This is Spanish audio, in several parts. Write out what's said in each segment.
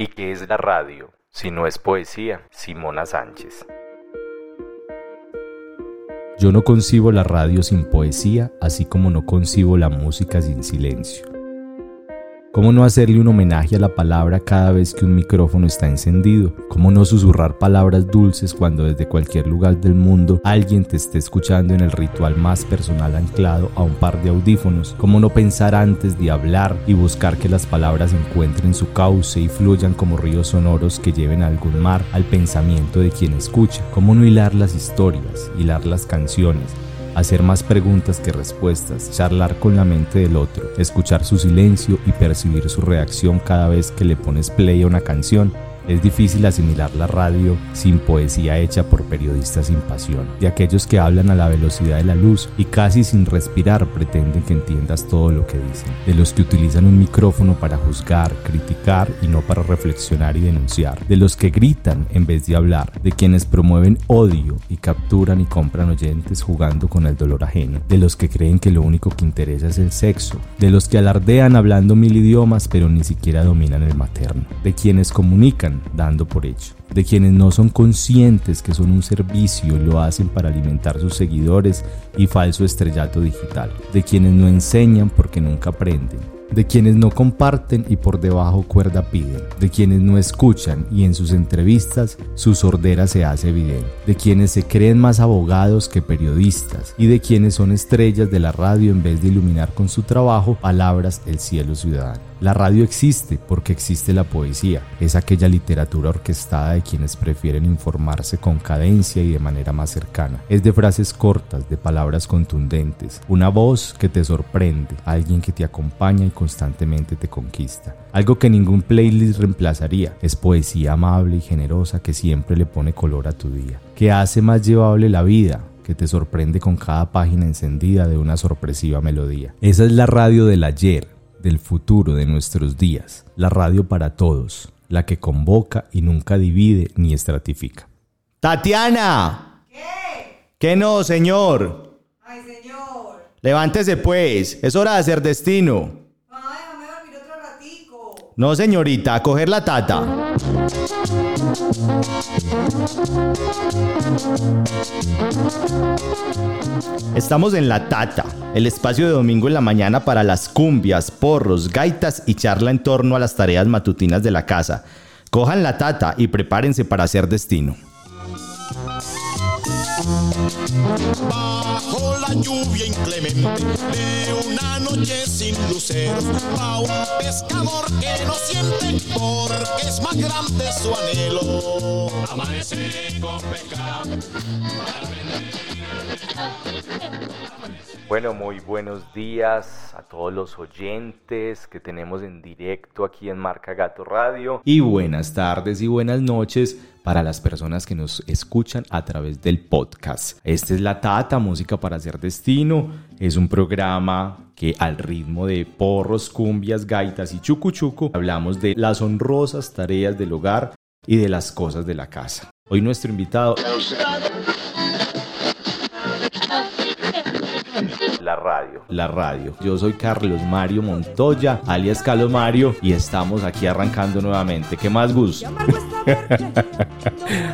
¿Y qué es la radio? Si no es poesía, Simona Sánchez. Yo no concibo la radio sin poesía, así como no concibo la música sin silencio. ¿Cómo no hacerle un homenaje a la palabra cada vez que un micrófono está encendido? ¿Cómo no susurrar palabras dulces cuando desde cualquier lugar del mundo alguien te esté escuchando en el ritual más personal anclado a un par de audífonos? ¿Cómo no pensar antes de hablar y buscar que las palabras encuentren su cauce y fluyan como ríos sonoros que lleven a algún mar al pensamiento de quien escucha? ¿Cómo no hilar las historias, hilar las canciones? Hacer más preguntas que respuestas, charlar con la mente del otro, escuchar su silencio y percibir su reacción cada vez que le pones play a una canción es difícil asimilar la radio sin poesía hecha por periodistas sin pasión, de aquellos que hablan a la velocidad de la luz y casi sin respirar pretenden que entiendas todo lo que dicen, de los que utilizan un micrófono para juzgar, criticar y no para reflexionar y denunciar, de los que gritan en vez de hablar, de quienes promueven odio y capturan y compran oyentes jugando con el dolor ajeno, de los que creen que lo único que interesa es el sexo, de los que alardean hablando mil idiomas pero ni siquiera dominan el materno, de quienes comunican dando por hecho, de quienes no son conscientes que son un servicio y lo hacen para alimentar sus seguidores y falso estrellato digital, de quienes no enseñan porque nunca aprenden, de quienes no comparten y por debajo cuerda piden, de quienes no escuchan y en sus entrevistas su sordera se hace evidente, de quienes se creen más abogados que periodistas y de quienes son estrellas de la radio en vez de iluminar con su trabajo palabras el cielo ciudadano. La radio existe porque existe la poesía, es aquella literatura orquestada de quienes prefieren informarse con cadencia y de manera más cercana. Es de frases cortas, de palabras contundentes, una voz que te sorprende, alguien que te acompaña y constantemente te conquista. Algo que ningún playlist reemplazaría, es poesía amable y generosa que siempre le pone color a tu día, que hace más llevable la vida, que te sorprende con cada página encendida de una sorpresiva melodía. Esa es la radio del ayer del futuro de nuestros días, la radio para todos, la que convoca y nunca divide ni estratifica. Tatiana. ¿Qué? ¿Qué no, señor? Ay, señor. Levántese pues, es hora de hacer destino. Mamá, déjame dormir otro ratico. No, señorita, a coger la tata. Estamos en La Tata, el espacio de domingo en la mañana para las cumbias, porros, gaitas y charla en torno a las tareas matutinas de la casa. Cojan la tata y prepárense para hacer destino. Bajo la lluvia inclemente de una noche sin luceros, pescador que no siente porque es más grande su anhelo. Con pescado. Bueno, muy buenos días a todos los oyentes que tenemos en directo aquí en Marca Gato Radio. Y buenas tardes y buenas noches para las personas que nos escuchan a través del podcast. Esta es La Tata, Música para Hacer Destino. Es un programa que al ritmo de porros, cumbias, gaitas y chucu chucu hablamos de las honrosas tareas del hogar y de las cosas de la casa. Hoy nuestro invitado La radio. la radio. Yo soy Carlos Mario Montoya, alias Carlos Mario, y estamos aquí arrancando nuevamente. ¿Qué más, Gus?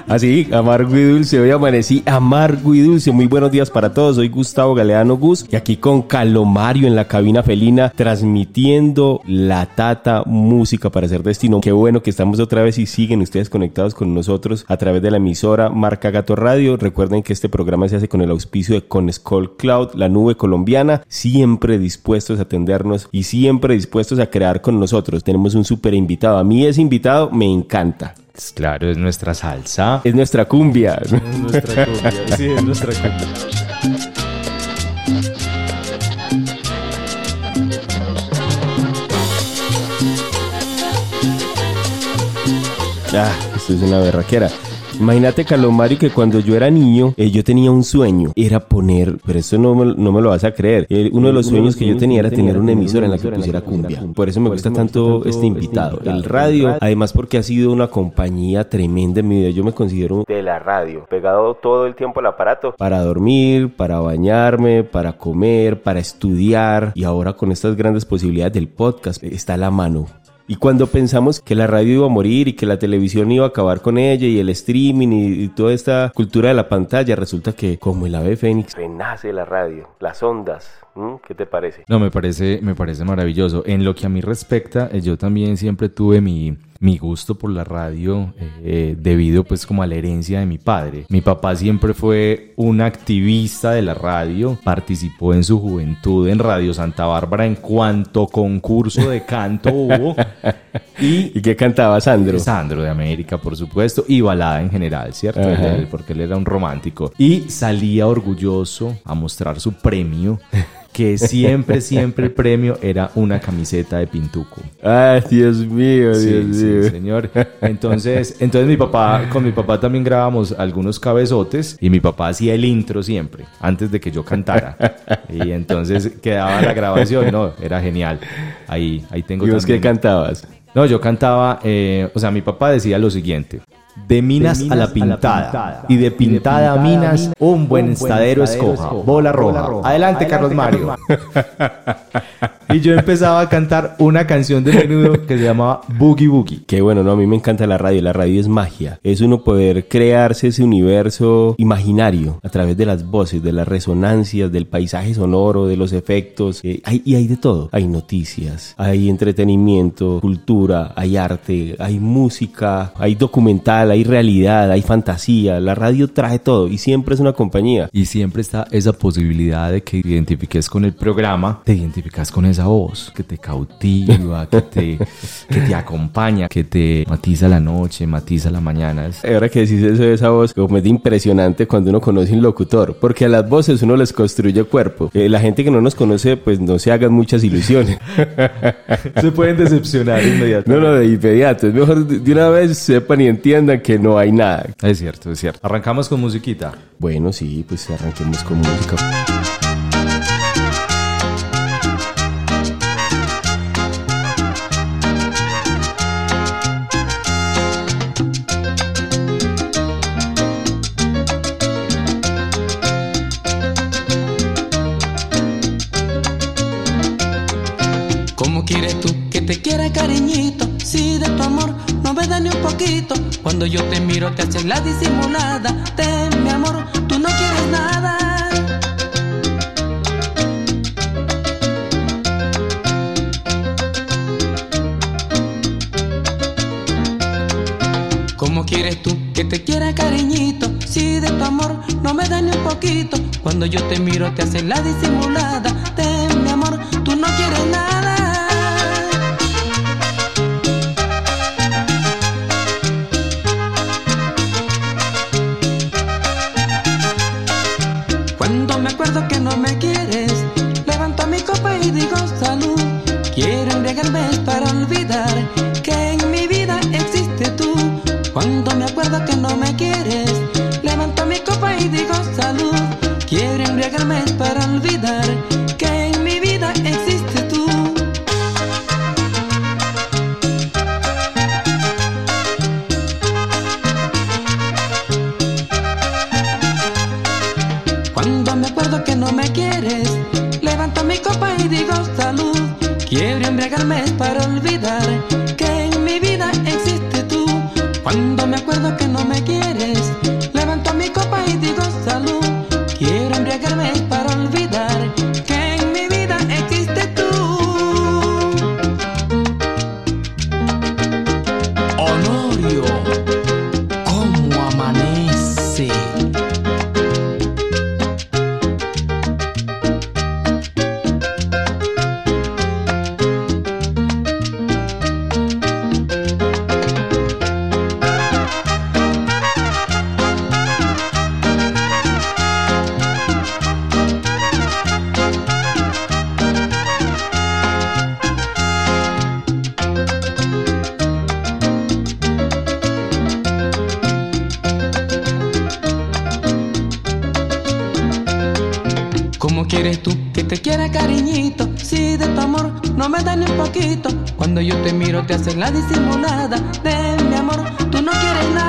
Así, amargo y dulce. Hoy amanecí amargo y dulce. Muy buenos días para todos. Soy Gustavo Galeano Gus y aquí con Calomario en la cabina felina transmitiendo la Tata Música para hacer destino. Qué bueno que estamos otra vez y siguen ustedes conectados con nosotros a través de la emisora Marca Gato Radio. Recuerden que este programa se hace con el auspicio de Conescol Cloud, la nube colombiana, siempre dispuestos a atendernos y siempre dispuestos a crear con nosotros. Tenemos un súper invitado. A mí ese invitado me encanta. Pues claro, es nuestra salsa. Es nuestra cumbia. Es nuestra cumbia, sí, es nuestra cumbia. Ah, esto es una berraquera. Imagínate, Calomario, que cuando yo era niño, eh, yo tenía un sueño. Era poner, pero esto no me, no me lo vas a creer. Eh, uno de los sueños que yo tenía era tener una emisora en la que pusiera cumbia. Por eso me gusta tanto este invitado. El radio, además porque ha sido una compañía tremenda en mi vida. Yo me considero De la radio. Pegado todo el tiempo al aparato. para dormir, para bañarme, para comer, para estudiar y ahora con estas grandes posibilidades del podcast está a la mano. Y cuando pensamos que la radio iba a morir y que la televisión iba a acabar con ella y el streaming y, toda esta cultura de la pantalla, resulta que como el ave fénix renace la radio, las ondas. ¿Mm? ¿Qué te parece? No, me parece, me parece maravilloso. En lo que a mí respecta, eh, yo también siempre tuve mi, mi gusto por la radio eh, debido pues como a la herencia de mi padre. Mi papá siempre fue un activista de la radio, participó en su juventud en Radio Santa Bárbara en cuanto concurso de canto hubo. ¿Y, qué cantaba Sandro? Sandro de América, por supuesto, y balada en general, ¿cierto? Él- porque él era un romántico. Y salía orgulloso a mostrar su premio, que siempre, siempre el premio era una camiseta de Pintuco. Ay, Dios mío, Sí, Dios sí, mío. señor. Entonces, entonces mi papá, con mi papá también grabamos algunos cabezotes y mi papá hacía el intro siempre, antes de que yo cantara. Y entonces quedaba la grabación, no, era genial. Ahí, ahí tengo ¿Y vos qué cantabas? No, yo cantaba, eh, o sea, mi papá decía lo siguiente. De minas, a, la pintada, y de pintada a minas, un buen estadero escoja, bola roja. Adelante, Carlos Mario. Y yo empezaba a cantar una canción de menudo que se llamaba Boogie Boogie. Qué bueno, no, a mí me encanta la radio. La radio es magia. Es uno poder crearse ese universo imaginario a través de las voces, de las resonancias, del paisaje sonoro, de los efectos. eh, hay- y hay de todo. Hay noticias, hay entretenimiento, cultura, hay arte, hay música, hay documental, hay realidad, hay fantasía. La radio trae todo y siempre es una compañía. Y siempre está esa posibilidad de que te identifiques con el programa, te identificas con esa voz que te cautiva, que te, que te acompaña, que te matiza la noche, matiza la mañana. Es- Ahora que decís eso de esa voz, como es de impresionante cuando uno conoce un locutor, porque a las voces uno les construye cuerpo. Eh, la gente que no nos conoce, pues no se hagan muchas ilusiones. Se pueden decepcionar inmediatamente. no, no, de inmediato. Es mejor de de una vez sepan y entiendan que no hay nada. Es cierto, es cierto. Arrancamos con musiquita. Bueno, sí, pues arranquemos con música. Cuando yo te miro te haces la disimulada. De mi amor, tú no quieres nada. ¿Cómo quieres tú que te quiera cariñito? Si de tu amor no me da ni un poquito. Cuando yo te miro te haces la disimulada. Te quiera cariñito? Si de tu amor no me da ni un poquito. Cuando yo te miro te haces la disimulada. De mi amor, tú no quieres nada.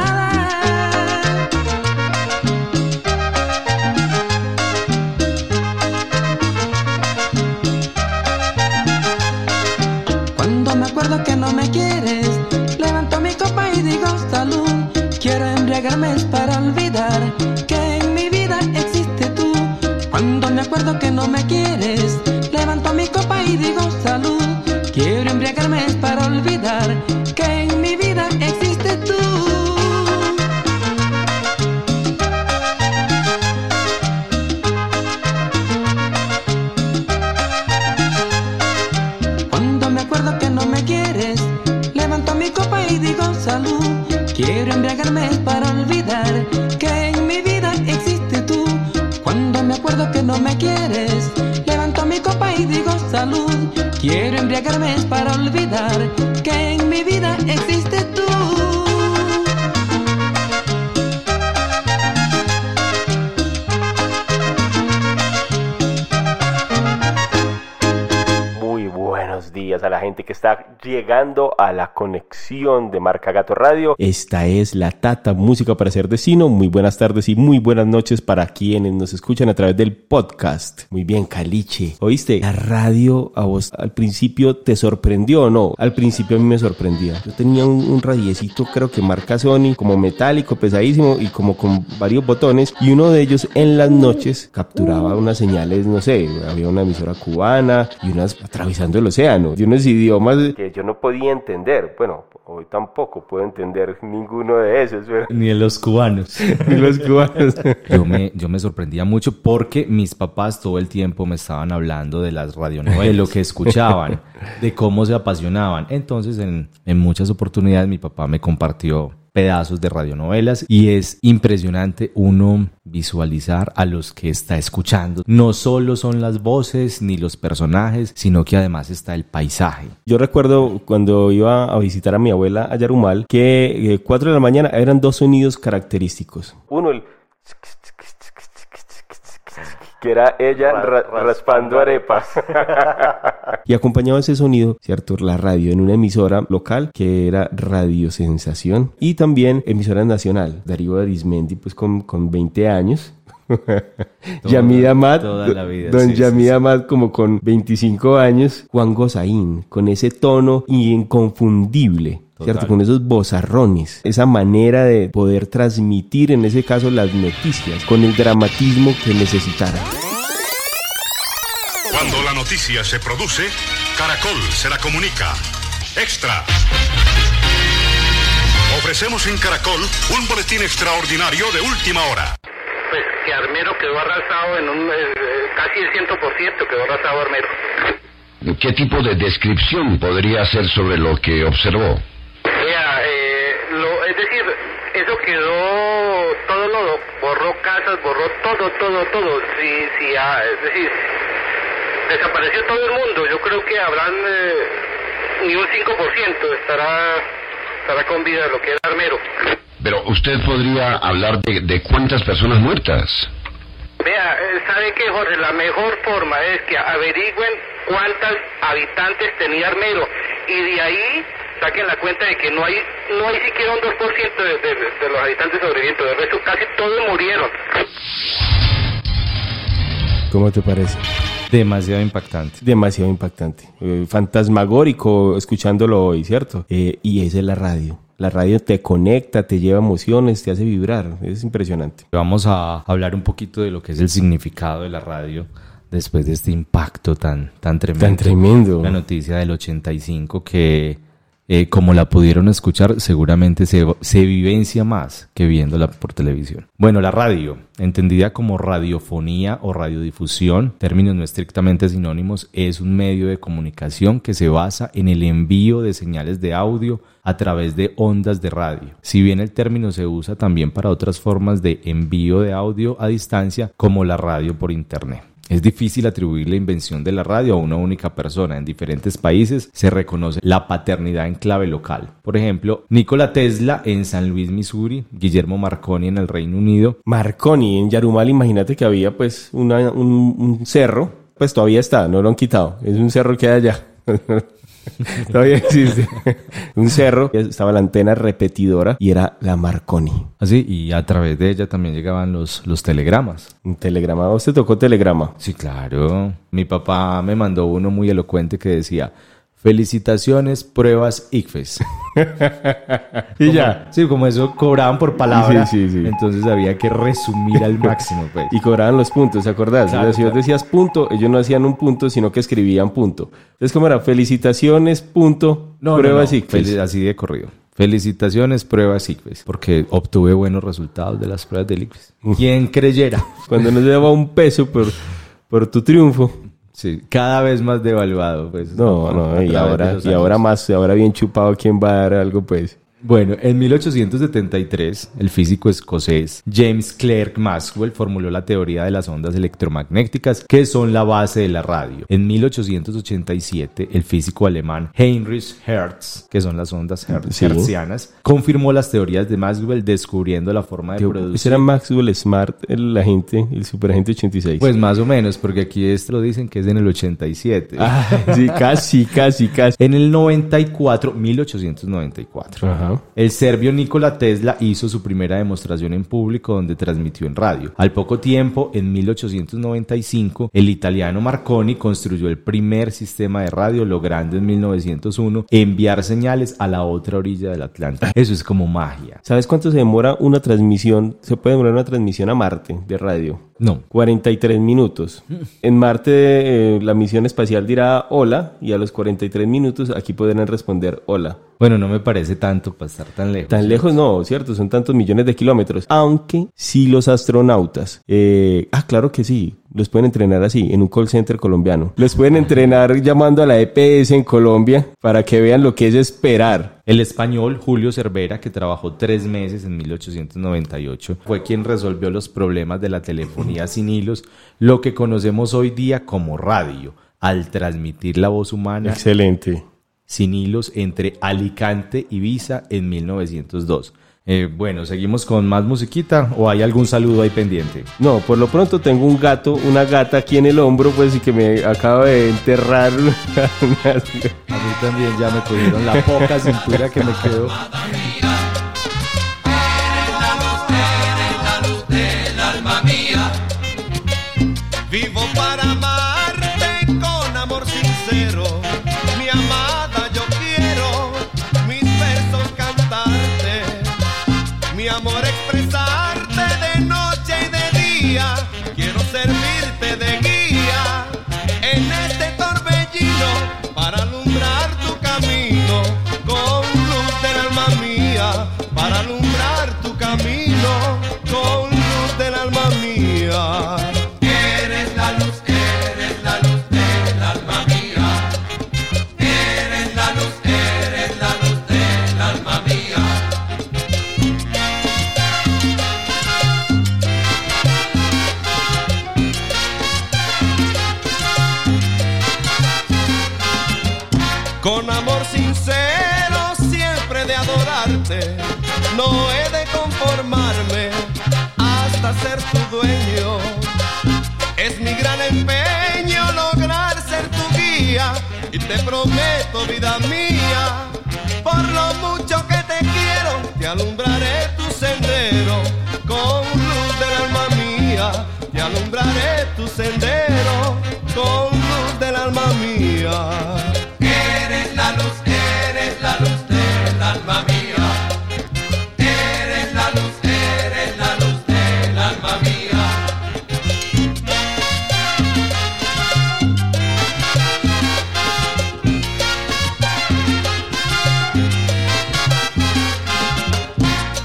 A la de Marca Gato Radio. Esta es la Tata Música para ser vecino. Muy buenas tardes y muy buenas noches para quienes nos escuchan a través del podcast. Muy bien, Caliche. ¿Oíste? La radio a vos al principio te sorprendió o no? Al principio a mí me sorprendía. Yo tenía un, un radiecito, creo que marca Sony, como metálico, pesadísimo y como con varios botones. Y uno de ellos en las noches capturaba unas señales, no sé, había una emisora cubana y unas atravesando el océano, de unos idiomas que yo no podía entender. Bueno, hoy tampoco puedo entender ninguno de esos. pero- Ni en los cubanos. Ni los cubanos. Yo me, yo me sorprendía mucho porque mis papás todo el tiempo me estaban hablando de las radionovelas, de lo que escuchaban, de cómo se apasionaban. Entonces, en, en muchas oportunidades mi papá me compartió pedazos de radionovelas y es impresionante uno visualizar a los que está escuchando. No solo son las voces ni los personajes, sino que además está el paisaje. Yo recuerdo cuando iba a visitar a mi abuela a Yarumal que eh, 4 de la mañana eran dos sonidos característicos. Uno, el que era ella ra- raspando arepas. y acompañaba ese sonido, ¿cierto? La radio en una emisora local que era Radio Sensación y también emisora nacional. Darío Arismendi, pues con, con 20 años. Yamid Amad, toda la vida, don sí, sí, Yamid sí. Amad como con 25 años, Juan Gozaín, con ese tono inconfundible. ¿Cierto? Total. Con esos bozarrones, esa manera de poder transmitir, en ese caso, las noticias, con el dramatismo que necesitara. Cuando la noticia se produce, Caracol se la comunica. Extra. Ofrecemos en Caracol un boletín extraordinario de última hora. Pues que Armero quedó arrasado en un... eh, eh, casi el 100% quedó arrasado Armero. ¿Qué tipo de descripción podría hacer sobre lo que observó? Es decir, eso quedó... Todo lo borró casas, borró todo, todo, todo. Sí, sí, ah, es decir, desapareció todo el mundo. Yo creo que habrán... eh, ni un 5% estará, estará con vida lo que era Armero. Pero usted podría hablar de, de cuántas personas muertas. Vea, eh, ¿sabe qué, Jorge? La mejor forma es que averigüen cuántas habitantes tenía Armero y de ahí saquen la cuenta de que no hay no hay siquiera un 2% de, de, de los habitantes sobrevivientes, de resto casi todos murieron. ¿Cómo te parece? Demasiado impactante. Demasiado impactante. Eh, fantasmagórico escuchándolo hoy, ¿cierto? Eh, y esa es la radio. La radio te conecta, te lleva emociones, te hace vibrar. Es impresionante. Vamos a hablar un poquito de lo que es el significado de la radio después de este impacto tan, tan tremendo. Tan tremendo. La noticia del 85 que, eh, como la pudieron escuchar, seguramente se, se vivencia más que viéndola por televisión. Bueno, la radio, entendida como radiofonía o radiodifusión, términos no estrictamente sinónimos, es un medio de comunicación que se basa en el envío de señales de audio a través de ondas de radio. Si bien el término se usa también para otras formas de envío de audio a distancia, como la radio por internet. Es difícil atribuir la invención de la radio a una única persona. En diferentes países se reconoce la paternidad en clave local. Por ejemplo, Nikola Tesla en San Luis, Missouri, Guillermo Marconi en el Reino Unido, Marconi, en Yarumal, imagínate que había pues un, un cerro. Pues todavía está, no lo han quitado. Es un cerro que hay allá. todavía existe. un cerro, estaba la antena repetidora y era la Marconi. así, y a través de ella también llegaban los, los telegramas. Un telegrama. ¿A ¿Usted tocó telegrama? Sí, claro. Mi papá me mandó uno muy elocuente que decía, Felicitaciones, pruebas ICFES. Y ya. Sí, como eso cobraban por palabra. Sí, sí, sí. Entonces había que resumir al máximo, pues. Y cobraban los puntos, ¿te acordás? Claro, O sea, si vos decías punto, ellos no hacían un punto, sino que escribían punto. Entonces, ¿cómo era? Felicitaciones, punto, No, pruebas no, fel- así de corrido. Felicitaciones, pruebas ICFES. Porque obtuve buenos resultados de las pruebas del ICFES. ¿Quién creyera? Cuando no se daba un peso por, por tu triunfo. Sí, cada vez más devaluado, pues. No, no, y ahora, y ahora más, ahora bien chupado, ¿quién va a dar algo, pues? Bueno, en 1873, el físico escocés James Clerk Maxwell formuló la teoría de las ondas electromagnéticas, que son la base de la radio. En 1887, el físico alemán Heinrich Hertz, que son las ondas her- Sí. hertzianas, confirmó las teorías de Maxwell descubriendo la forma de Yo- producir. ese era Maxwell Smart, el agente, el superagente 86. Pues más o menos, porque aquí esto lo dicen que es en el 87. Ah, sí, casi, casi, casi. En el 94, 1894. Ajá. El serbio Nikola Tesla hizo su primera demostración en público donde transmitió en radio. Al poco tiempo, en 1895, el italiano Marconi construyó el primer sistema de radio, logrando en 1901 enviar señales a la otra orilla del Atlántico. Eso es como magia. ¿Sabes cuánto se demora una transmisión? Se puede demorar una transmisión a Marte de radio. No. 43 minutos. En Marte eh, la misión espacial dirá hola y a los 43 minutos aquí podrán responder hola. Bueno, no me parece tanto para estar tan lejos. Tan lejos no, ¿cierto? Son tantos millones de kilómetros. Aunque sí los astronautas. eh, ah, claro que sí. Los pueden entrenar así, en un call center colombiano. Los pueden entrenar llamando a la EPS en Colombia para que vean lo que es esperar. El español Julio Cervera, que trabajó tres meses en 1898, fue quien resolvió los problemas de la telefonía sin hilos, lo que conocemos hoy día como radio, al transmitir la voz humana Excelente. Sin hilos entre Alicante y Ibiza en 1902. Eh, bueno, ¿seguimos con más musiquita o hay algún saludo ahí pendiente? No, por lo pronto tengo un gato, una gata aquí en el hombro, pues y que me acaba de enterrar. una- A mí también ya me cogieron la poca cintura que me quedó. Tu dueño. Es mi gran empeño lograr ser tu guía y te prometo, vida mía, por lo mucho que te quiero, te alumbraré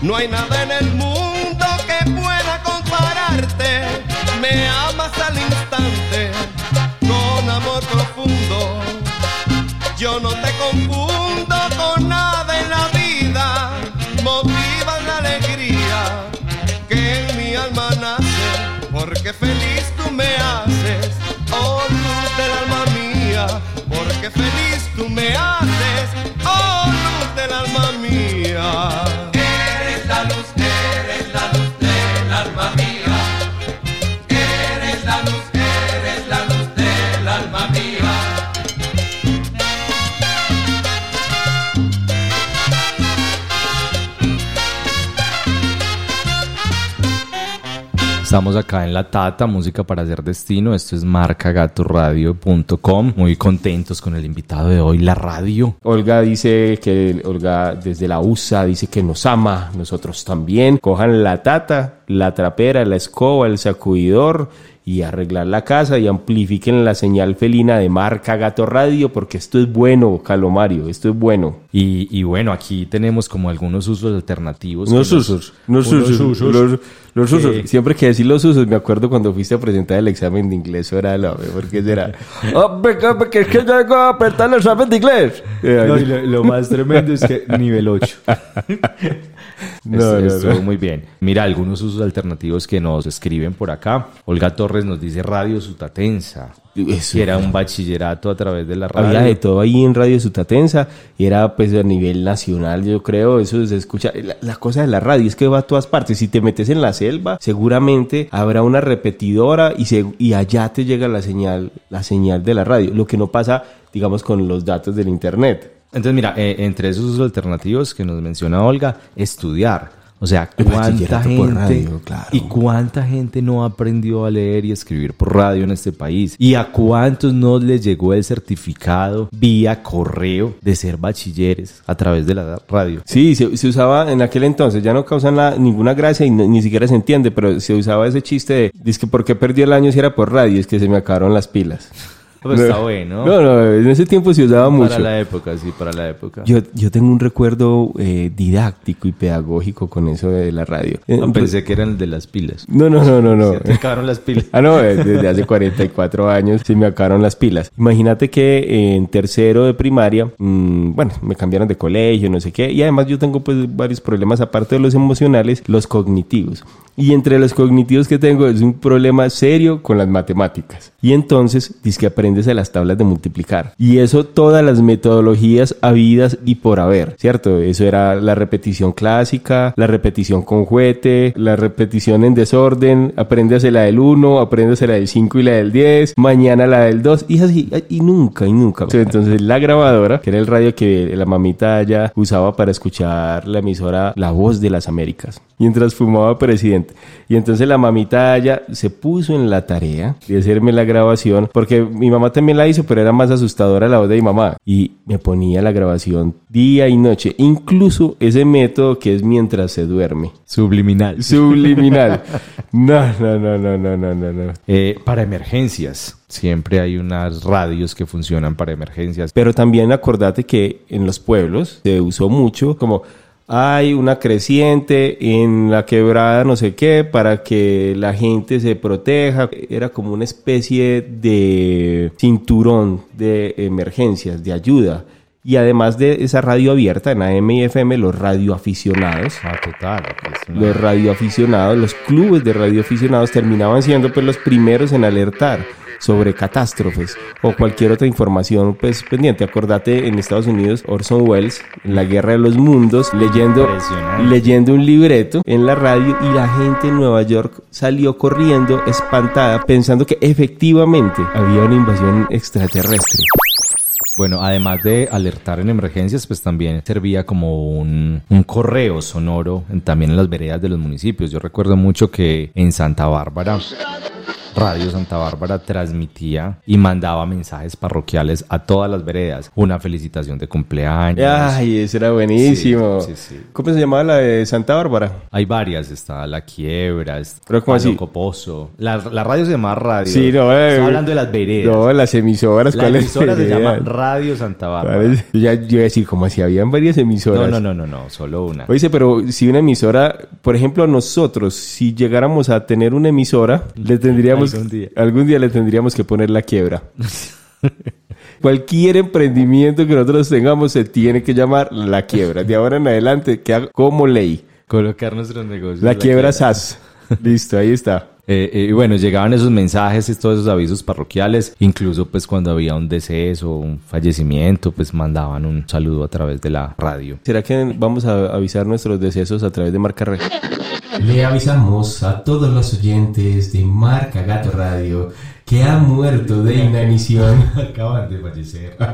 No hay nada en el mundo que pueda compararte. Me amas al instante con amor profundo. Yo no te confundo Estamos acá en La Tata, Música para Hacer Destino. Esto es marcagatoradio.com. Muy contentos con el invitado de hoy, la radio. Olga dice que Olga desde la USA dice que nos ama, nosotros también. Cojan la tata, la trapera, la escoba, el sacudidor y arreglar la casa y amplifiquen la señal felina de marca Gato Radio porque esto es bueno, Calomario, esto es bueno. Y, y bueno, aquí tenemos como algunos usos alternativos. Los que nos- usos, los unos usos, usos los, los usos. Siempre que decir los usos, me acuerdo cuando fuiste a presentar el examen de inglés, eso era lo porque será. Oh, porque es que yo vengo a presentar el examen de inglés. No, y lo, lo más tremendo es que nivel 8. No, estuvo no. muy bien. Mira, algunos usos alternativos que nos escriben por acá. Olga Torres nos dice Radio Sutatensa. Eso. Que era un bachillerato a través de la radio. Había de todo ahí en Radio Sutatensa y era pues a nivel nacional, yo creo, eso se escucha. La, la cosa de la radio es que va a todas partes. Si te metes en la selva, seguramente habrá una repetidora y, se, y allá te llega la señal, la señal de la radio. Lo que no pasa, digamos, con los datos del internet. Entonces, mira, eh, entre esos alternativos que nos menciona Olga, estudiar. O sea, cuánta gente por radio, claro. y cuánta gente no aprendió a leer y escribir por radio en este país y a cuántos no les llegó el certificado vía correo de ser bachilleres a través de la radio. Sí, se, se usaba en aquel entonces, ya no causan la- ninguna gracia y no- ni siquiera se entiende, pero se usaba ese chiste de, dice que ¿por qué perdí el año si era por radio? Es que se me acabaron las pilas. Pues está bueno. No, no, en ese tiempo se usaba mucho. Para la época, sí, para la época. Yo, yo tengo un recuerdo eh, didáctico y pedagógico con eso de la radio. Eh, No, pensé que eran el de las pilas. No, no, no, no, no. Se te acabaron las pilas. Ah, no, eh, desde hace 44 años se me acabaron las pilas. Imagínate que eh, en tercero de primaria, mm, bueno, me cambiaron de colegio, no sé qué, y además yo tengo pues varios problemas, aparte de los emocionales, los cognitivos. Y entre los cognitivos que tengo es un problema serio con las matemáticas. Y entonces, dice que aprendes a las tablas de multiplicar. Y eso todas las metodologías habidas y por haber, ¿cierto? Eso era la repetición clásica, la repetición con juguete, la repetición en desorden, apréndase la del 1, apréndase la del 5 y la del 10, mañana la del 2, y así, y nunca, y nunca. Entonces la grabadora, que era el radio que la mamita allá usaba para escuchar la emisora La Voz de las Américas, mientras fumaba presidente. Y entonces la mamita allá se puso en la tarea de hacerme la grabación, porque mi mamá también la hizo, pero era más asustadora la voz de mi mamá. Y me ponía la grabación día y noche, incluso ese método que es mientras se duerme. Subliminal. Subliminal. No, no, no, no, no, no, no, no. Eh, para emergencias. Siempre hay unas radios que funcionan para emergencias. Pero también acordate que en los pueblos se usó mucho como hay una creciente en la quebrada no sé qué para que la gente se proteja. Era como una especie de cinturón de emergencias, de ayuda. Y además de esa radio abierta en AM y FM, los radioaficionados, Ah, total. es una- los radioaficionados, los clubes de radioaficionados terminaban siendo pues los primeros en alertar sobre catástrofes o cualquier otra información pues pendiente. Acordate en Estados Unidos Orson Welles en la Guerra de los Mundos leyendo leyendo un libreto en la radio y la gente en Nueva York salió corriendo espantada pensando que efectivamente había una invasión extraterrestre. Bueno, además de alertar en emergencias, pues también servía como un, un correo sonoro en- también en las veredas de los municipios. Yo recuerdo mucho que en Santa Bárbara, Radio Santa Bárbara transmitía y mandaba mensajes parroquiales a todas las veredas. Una felicitación de cumpleaños. Ay, eso era buenísimo. Sí, sí, sí. ¿Cómo se llamaba la de Santa Bárbara? Hay varias, está La Quiebra, está. Coposo. La, la radio se llama Radio. Sí, no, eh, Estoy hablando de las veredas. No, las emisoras. la ¿cuáles emisora se llama serían? Radio Santa Bárbara. Ya yo iba a decir, como si habían varias emisoras. No, no, no, no, no, solo una. Oye, pero si una emisora, por ejemplo, nosotros, si llegáramos a tener una emisora, le tendríamos, Algún día. algún día le tendríamos que poner la quiebra. Cualquier emprendimiento que nosotros tengamos se tiene que llamar la quiebra. De ahora en adelante, que como ley. Colocar nuestros negocios. La quiebra SAS. Listo, ahí está. Eh, eh, y bueno, llegaban esos mensajes, y todos esos avisos parroquiales, incluso pues cuando había un deceso, un fallecimiento, pues mandaban un saludo a través de la radio. ¿Será que vamos a avisar nuestros decesos a través de Marca Red? Le avisamos a todos los oyentes de Marca Gato Radio que ha muerto de inanición. Acaban de fallecer.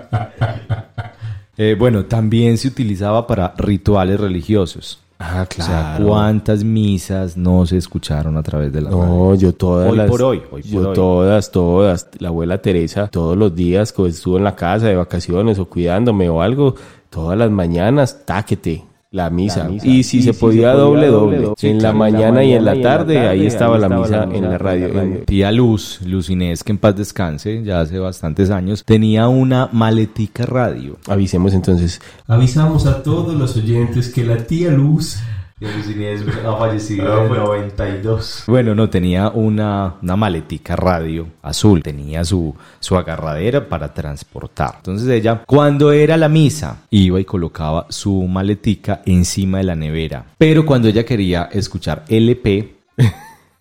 Eh, bueno, también se utilizaba para rituales religiosos. Ah, O sea, claro. ¿cuántas misas no se escucharon a través de la radio? No, yo todas Hoy las- por hoy, hoy por yo hoy. todas, todas. La abuela Teresa, todos los días que estuvo en la casa de vacaciones o cuidándome o algo, todas las mañanas, táquete. La misa. La misa. Y si Y se si podía se podía doble, doble, en la mañana y en la tarde, ahí estaba la misa en la radio. Tía Luz, Luz Inés, que en paz descanse, ya hace bastantes años, tenía una maletica radio. Avisemos entonces. Avisamos a todos los oyentes que la tía Luz Inés ha fallecido en el 92. Bueno, no, tenía una, una maletica radio azul, tenía su, su agarradera para transportar. Entonces ella, cuando era la misa, iba y colocaba su maletica encima de la nevera. Pero cuando ella quería escuchar LP,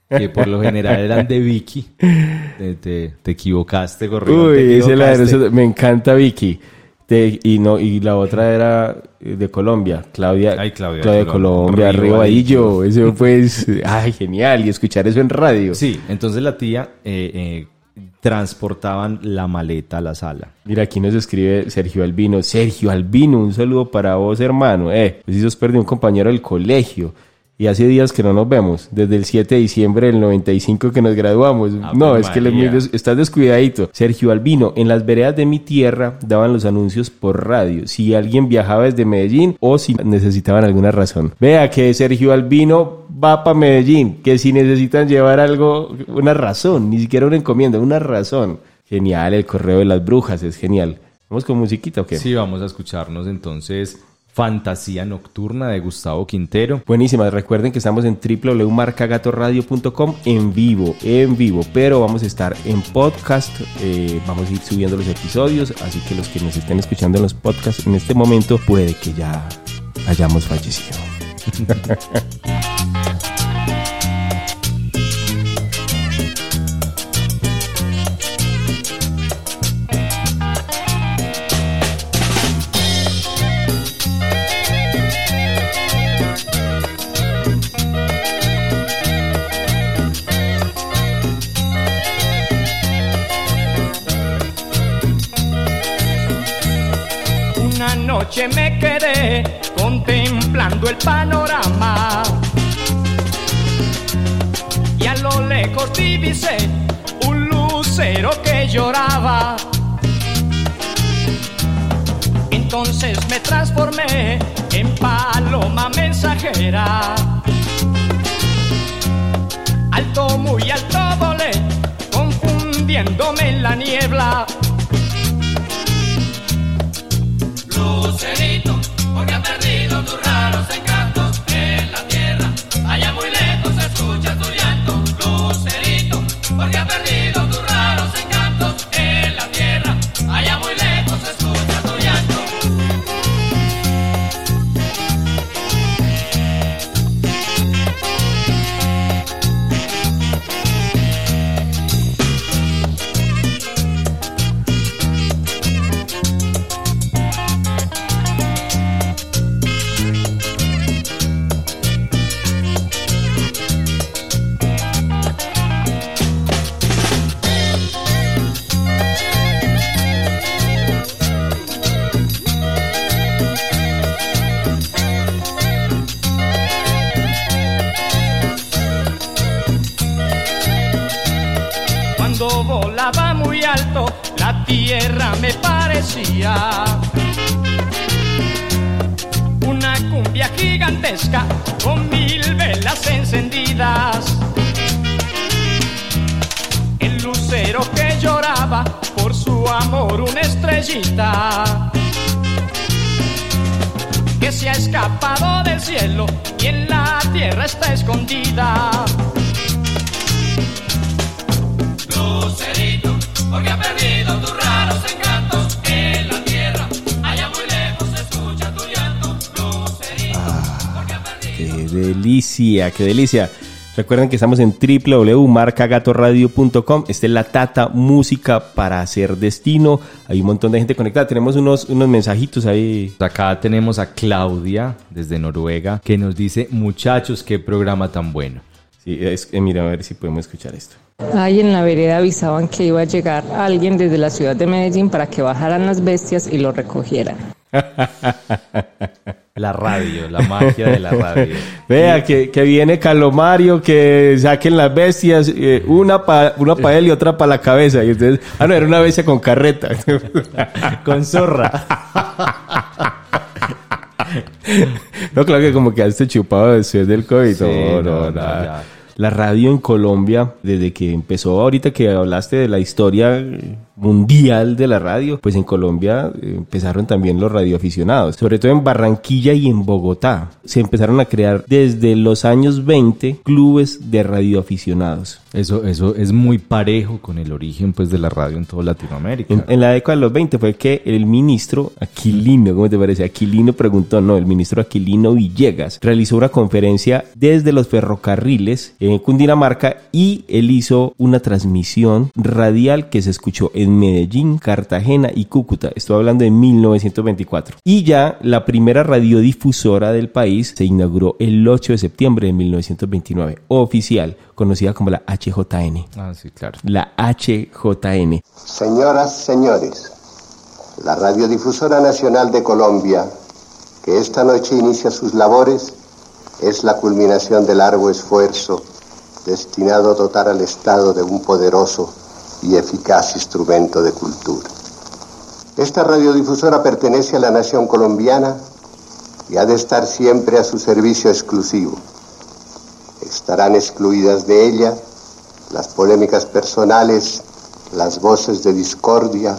que por lo general eran de Vicky, te, te- te equivocaste, te Uy, es la de equivocaste. nosotros. me encanta Vicky. Y no y la otra era de Colombia, Claudia, Ay, Claudia de Colombia, Colombia. Río Río Vadillo. Eso pues, ay, genial. Y escuchar eso en radio. Sí, entonces la tía eh, eh, transportaban la maleta a la sala. Mira, aquí nos escribe Sergio Albino. Sergio Albino, un saludo para vos, hermano. Eh, pues si sos perdió un compañero del colegio. Y hace días que no nos vemos, desde el 7 de diciembre del 95 que nos graduamos. Ave no, es que des- estás descuidadito. Sergio Albino, en las veredas de mi tierra daban los anuncios por radio. Si alguien viajaba desde Medellín o si necesitaban alguna razón. Vea que Sergio Albino va para Medellín, que si necesitan llevar algo, una razón, ni siquiera una encomienda, una razón. Genial, el correo de las brujas, es genial. ¿Vamos con musiquita o qué? Sí, vamos a escucharnos entonces Fantasía Nocturna de Gustavo Quintero. Buenísimas, recuerden que estamos en www.marcagatoradio.com en vivo, en vivo, pero vamos a estar en podcast, eh, vamos a ir subiendo los episodios, así que los que nos estén escuchando en los podcasts en este momento puede que ya hayamos fallecido. noche me quedé contemplando el panorama y a lo lejos divisé un lucero que lloraba. Entonces me transformé en paloma mensajera. Alto, muy alto volé, confundiéndome en la niebla. Lucerito, porque ha perdido tus raros encantos en la tierra. Allá muy lejos se escucha tu estrellita que se ha escapado del cielo y en la tierra está escondida. Lucerito, porque ha perdido tus raros encantos en la tierra. Allá muy lejos se escucha tu llanto. Lucerito, porque ha perdido. Qué delicia, qué delicia. Recuerden que estamos en www.marcagatoradio.com. Esta es la Tata Música para hacer destino. Hay un montón de gente conectada. Tenemos unos, unos mensajitos ahí. Acá tenemos a Claudia desde Noruega que nos dice, muchachos, qué programa tan bueno. Sí, es- eh, mira, a ver si podemos escuchar esto. Ahí en la vereda avisaban que iba a llegar alguien desde la ciudad de Medellín para que bajaran las bestias y lo recogieran. La radio, la magia de la radio. Vea, que, que viene Calomario, que saquen las bestias, eh, una para una pa él y otra para la cabeza. Y entonces, ah, no, era una bestia con carreta. Con zorra. no, claro que como quedaste chupado después del COVID. Sí, no, no, no, no, nada. ya. La radio en Colombia, desde que empezó ahorita que hablaste de la historia mundial de la radio, pues en Colombia eh, empezaron también los radioaficionados, sobre todo en Barranquilla y en Bogotá. Se empezaron a crear desde los años 20 clubes de radioaficionados. Eso, eso es muy parejo con el origen pues de la radio en toda Latinoamérica. En, en la década de los 20 fue que el ministro Aquilino, ¿cómo te parece? Aquilino preguntó, no, el ministro Aquilino Villegas realizó una conferencia desde los ferrocarriles en Cundinamarca y él hizo una transmisión radial que se escuchó en Medellín, Cartagena y Cúcuta. Estoy hablando de 1924. Y ya la primera radiodifusora del país se inauguró el 8 de septiembre de 1929, oficial, conocida como la HJN. Ah, sí, claro. La HJN. Señoras, señores, la Radiodifusora Nacional de Colombia, que esta noche inicia sus labores, es la culminación del largo esfuerzo destinado a dotar al Estado de un poderoso y eficaz instrumento de cultura. Esta radiodifusora pertenece a la nación colombiana y ha de estar siempre a su servicio exclusivo. Estarán excluidas de ella las polémicas personales, las voces de discordia,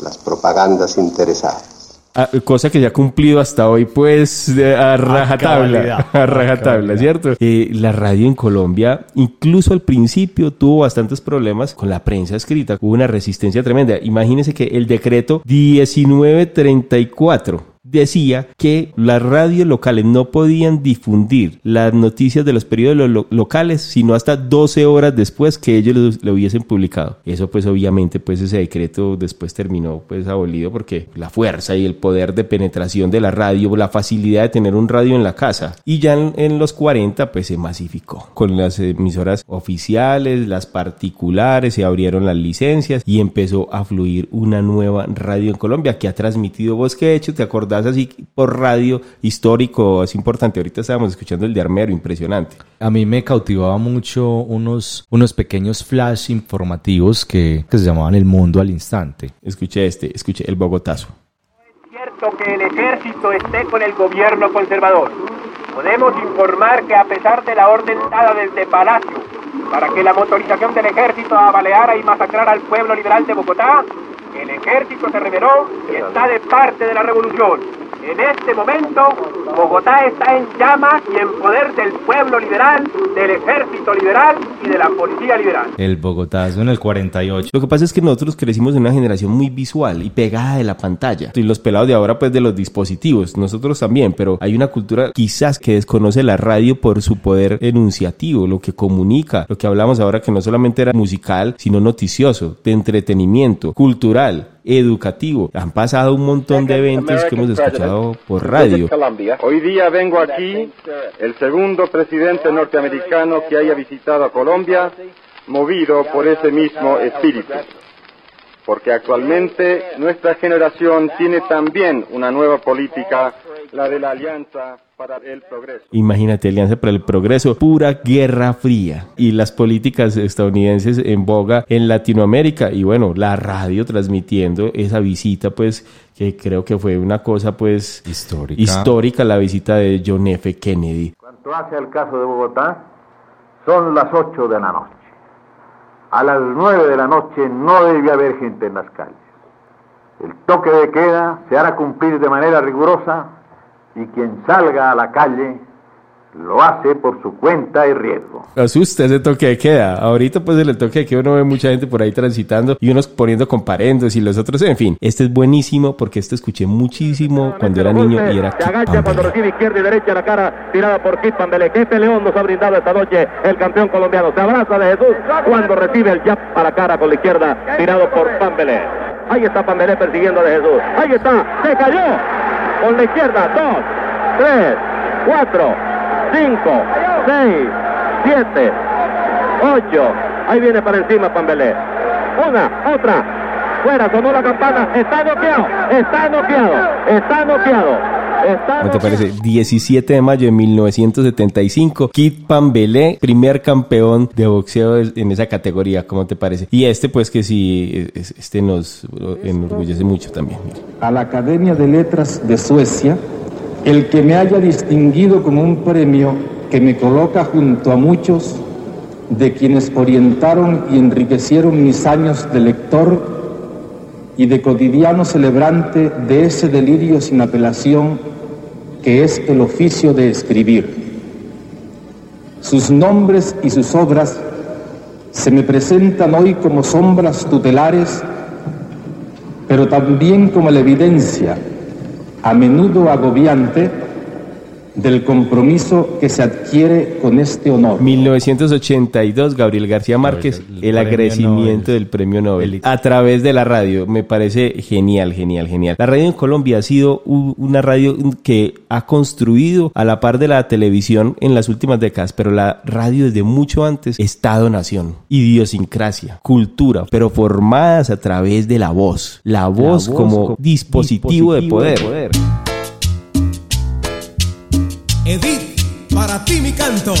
las propagandas interesadas. Ah, cosa que se ha cumplido hasta hoy, pues, a rajatabla. cabalidad. A rajatabla, ¿cierto? Eh, la radio en Colombia, incluso al principio, tuvo bastantes problemas con la prensa escrita. Hubo una resistencia tremenda. Imagínense que el decreto 1934 decía que las radios locales no podían difundir las noticias de los periódicos lo- locales sino hasta 12 horas después que ellos lo, hubiesen publicado. Eso pues obviamente pues ese decreto después terminó pues abolido porque la fuerza y el poder de penetración de la radio, la facilidad de tener un radio en la casa. Y ya en, los 40 pues se masificó con las emisoras oficiales, las particulares, se abrieron las licencias y empezó a fluir una nueva radio en Colombia que ha transmitido vos que de hecho te acordás así por radio histórico, es importante. Ahorita estábamos escuchando el de Armero, impresionante. A mí me cautivaba mucho unos, unos pequeños flash informativos que, que se llamaban El Mundo al Instante. Escuché este, escuché el Bogotazo. cierto que el ejército esté con el gobierno conservador. Podemos informar que a pesar de la orden dada desde Palacio para que la motorización del ejército abaleara y masacrara al pueblo liberal de Bogotá, el ejército se rebeló y está de parte de la revolución. En este momento, Bogotá está en llamas y en poder del pueblo liberal, del ejército liberal y de la policía liberal. El Bogotazo en el 48. Lo que pasa es que nosotros crecimos en una generación muy visual y pegada de la pantalla. Y los pelados de ahora, pues, de los dispositivos. Nosotros también, pero hay una cultura quizás que desconoce la radio por su poder enunciativo, lo que comunica, lo que hablamos ahora que no solamente era musical, sino noticioso, de entretenimiento, cultural, educativo. Han pasado un montón de eventos que hemos escuchado por radio. Hoy día vengo aquí, el segundo presidente norteamericano que haya visitado a Colombia, movido por ese mismo espíritu. Porque actualmente nuestra generación tiene también una nueva política, la de la Alianza para el Progreso. Imagínate, Alianza para el Progreso, pura guerra fría. Y las políticas estadounidenses en boga en Latinoamérica. Y bueno, la radio transmitiendo esa visita, pues, que creo que fue una cosa, pues, histórica. Histórica, la visita de John F. Kennedy. Cuanto hace al caso de Bogotá, son las 8 de la noche. A las 9 de la noche no debe haber gente en las calles. El toque de queda se hará cumplir de manera rigurosa y quien salga a la calle lo hace por su cuenta y riesgo. Asusta ese toque de queda. Ahorita pues el toque de queda uno ve mucha gente por ahí transitando y unos poniendo comparendos y los otros, en fin. Este es buenísimo porque este escuché muchísimo cuando era niño y era Se agacha cuando recibe izquierda y derecha la cara tirada por Kit Pambelé. Que este león nos ha brindado esta noche el campeón colombiano. Se abraza de Jesús cuando recibe el jab a la cara con la izquierda tirado por Pambelé. Ahí está Pambelé persiguiendo de Jesús. Ahí está, se cayó. Con la izquierda, dos, tres, cuatro, cinco, seis, siete, ocho. Ahí viene para encima Pambelé. Una, otra. Fuera, sonó la campana. Está noqueado, está noqueado, está noqueado. ¿Cómo te parece? 17 de mayo de 1975, Kid Pambelé, primer campeón de boxeo en esa categoría, ¿cómo te parece? Y este pues que sí, es- este nos enorgullece mucho también. a la Academia de Letras de Suecia el que me haya distinguido con un premio que me coloca junto a muchos de quienes orientaron y enriquecieron mis años de lector y de cotidiano celebrante de ese delirio sin apelación que es el oficio de escribir. Sus nombres y sus obras se me presentan hoy como sombras tutelares pero también como la evidencia, a menudo agobiante, del compromiso que se adquiere con este honor. 1982, Gabriel García Márquez, el, premio agradecimiento del premio Nobel a través de la radio. Me parece genial, genial, genial. La radio en Colombia ha sido una radio que ha construido a la par de la televisión en las últimas décadas, pero la radio desde mucho antes, Estado-Nación, idiosincrasia, cultura, pero formadas a través de la voz. La voz, voz como, como dispositivo, de dispositivo de poder. poder. Edith, para ti mi canto.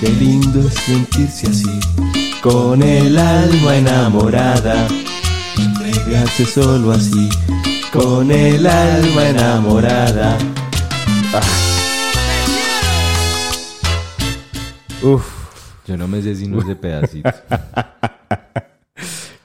Qué lindo es sentirse así, con el alma enamorada Entregarse solo así, con el alma enamorada. Ah. Uf. Yo no me sé si no es de pedacito.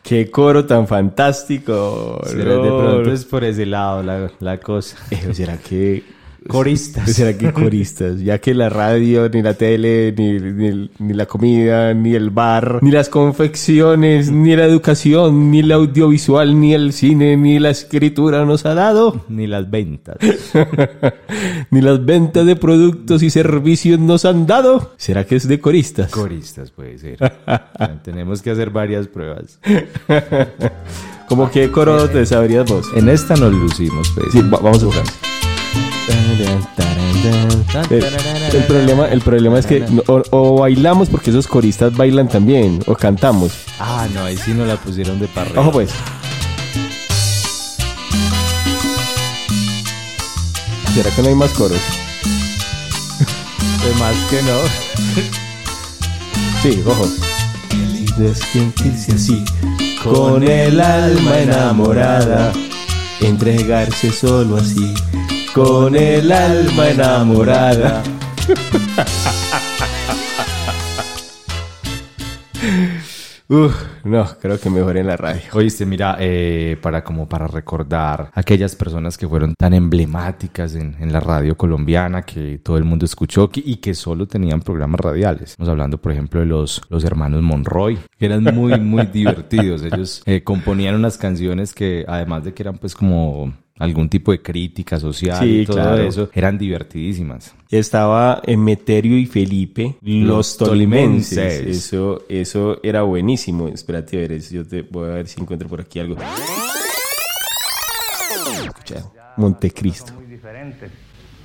Qué coro tan fantástico. Será de pronto es por ese lado la, la cosa. Eh, ¿Será que Coristas. ¿Será que coristas? Ya que la radio, ni la tele, ni, ni- ni la comida, ni el bar, ni las confecciones, ni la educación, ni el audiovisual, ni el cine, ni la escritura nos ha dado. Ni las ventas. ni las ventas de productos y servicios nos han dado. ¿Será que es de coristas? Coristas puede ser. Tenemos que hacer varias pruebas. ¿Cómo qué coro te sabrías vos? En esta nos lucimos, pues. Sí, vamos a jugar. El, el problema, el problema es que no- o, o bailamos porque esos coristas bailan también, o cantamos. Ah, no, ahí sí nos la pusieron de parrilla. Ojo pues. ¿Será que no hay más coros? Pues más que no. Sí, ojo. De sentirse así, con el alma enamorada, entregarse solo así, con el alma enamorada. Uf, no, creo que mejor en la radio. Oíste, mira, eh, para como para recordar aquellas personas que fueron tan emblemáticas en, en la radio colombiana que todo el mundo escuchó que- y que solo tenían programas radiales. Estamos hablando, por ejemplo, de los, los hermanos Monroy, que eran muy, muy divertidos. Ellos eh, componían unas canciones que, además de que eran pues como algún tipo de crítica social Sí, y todo claro. eso, eran divertidísimas. Estaba Emeterio y Felipe, los, Los tolimenses. tolimenses. Eso, eso era buenísimo. Espérate a ver, yo te voy a ver si encuentro por aquí algo. Escucha, Montecristo. muy diferentes.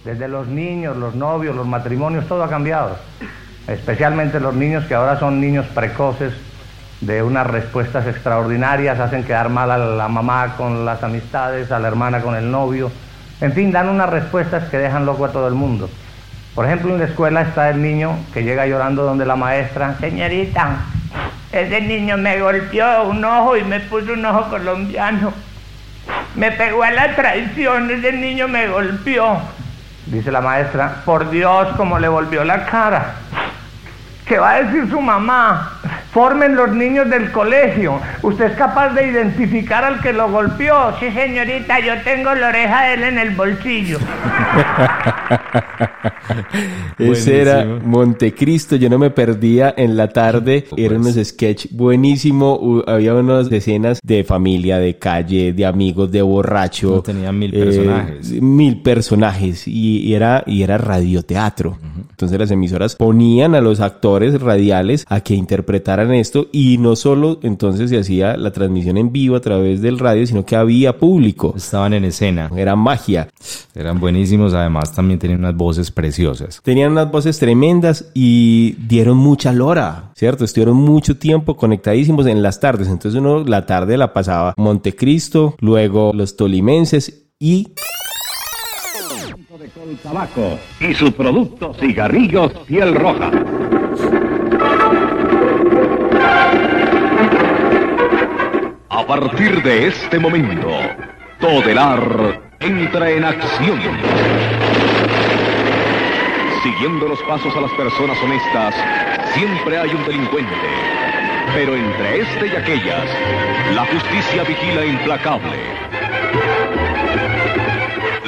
Desde los niños, los novios, los matrimonios, todo ha cambiado. Especialmente los niños que ahora son niños precoces, de unas respuestas extraordinarias, hacen quedar mal a la mamá con las amistades, a la hermana con el novio. En fin, dan unas respuestas que dejan loco a todo el mundo. Por ejemplo, en la escuela está el niño que llega llorando donde la maestra. Señorita, ese niño me golpeó un ojo y me puso un ojo colombiano. Me pegó a la traición, ese niño me golpeó. Dice la maestra, por Dios, cómo le volvió la cara. ¿Qué va a decir su mamá? Formen los niños del colegio. ¿Usted es capaz de identificar al que lo golpeó? Sí, señorita, yo tengo la oreja de él en el bolsillo. Ese era. Montecristo, yo no me perdía en la tarde, eran unos sketch buenísimo, había unas escenas de familia, de calle, de amigos, de borracho. No, tenían mil eh, personajes. mil personajes y, y era, y era radioteatro. Entonces las emisoras ponían a los actores radiales a que interpretaran esto y no solo entonces se hacía la transmisión en vivo a través del radio, sino que había público. Estaban en escena. Era magia. Eran buenísimos, además también tenían unas voces preciosas. Tenían unas voces tremendas y dieron mucha lora, ¿cierto? Estuvieron mucho tiempo conectadísimos en las tardes. Entonces uno la tarde la pasaba Montecristo, luego los tolimenses y Tabaco y sus productos cigarrillos piel roja. A partir de este momento, Todelar entra en acción. Siguiendo los pasos a las personas honestas, siempre hay un delincuente. Pero entre este y aquellas, la justicia vigila implacable.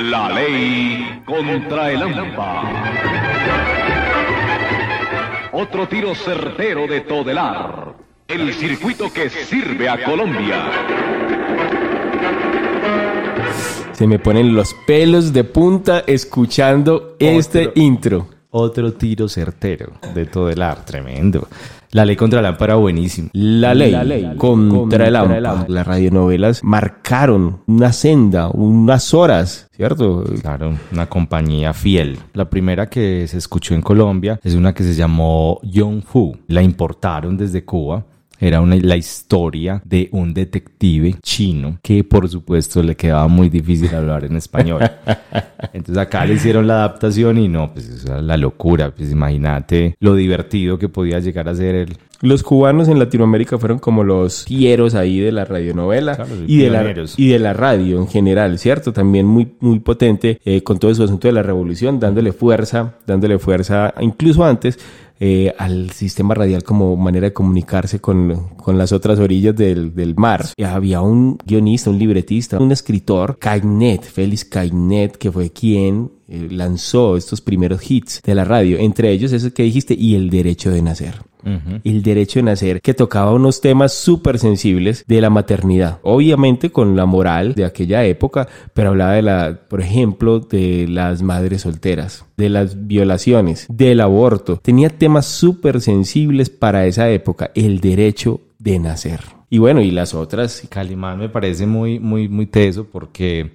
La ley contra el AMPA. Otro tiro certero de Todelar. El circuito que sirve a Colombia. se me ponen los pelos de punta escuchando este intro. Otro tiro certero de todo el arte, tremendo. La ley contra la lámpara, buenísimo. La ley, contra, el AMPA. Las radionovelas marcaron una senda, unas horas, ¿cierto? Claro, una compañía fiel. La primera que se escuchó en Colombia es una que se llamó Yong Fu. La importaron desde Cuba. Era una, la historia de un detective chino que por supuesto le quedaba muy difícil hablar en español. Entonces acá le hicieron la adaptación y no, pues era la locura. Pues imagínate lo divertido que podía llegar a ser el, Los cubanos en Latinoamérica fueron como los fieros ahí de la radionovela Claro, y, de la, y de la radio en general, ¿cierto? También muy, muy potente eh, con todo su asunto de la revolución, dándole fuerza, dándole fuerza, incluso antes, eh, al sistema radial como manera de comunicarse con, con las otras orillas del, del mar. Y había un guionista, un libretista, un escritor, Cainet, Félix Cainet, que fue quien eh, lanzó estos primeros hits de la radio, entre ellos ese que dijiste, y El Derecho de Nacer el derecho de nacer, que tocaba unos temas súper sensibles de la maternidad. Obviamente con la moral de aquella época, pero hablaba de la, por ejemplo, de las madres solteras, de las violaciones, del aborto. Tenía temas súper sensibles para esa época, el derecho de nacer. Y bueno, y las otras. Calimán me parece muy, muy, muy teso porque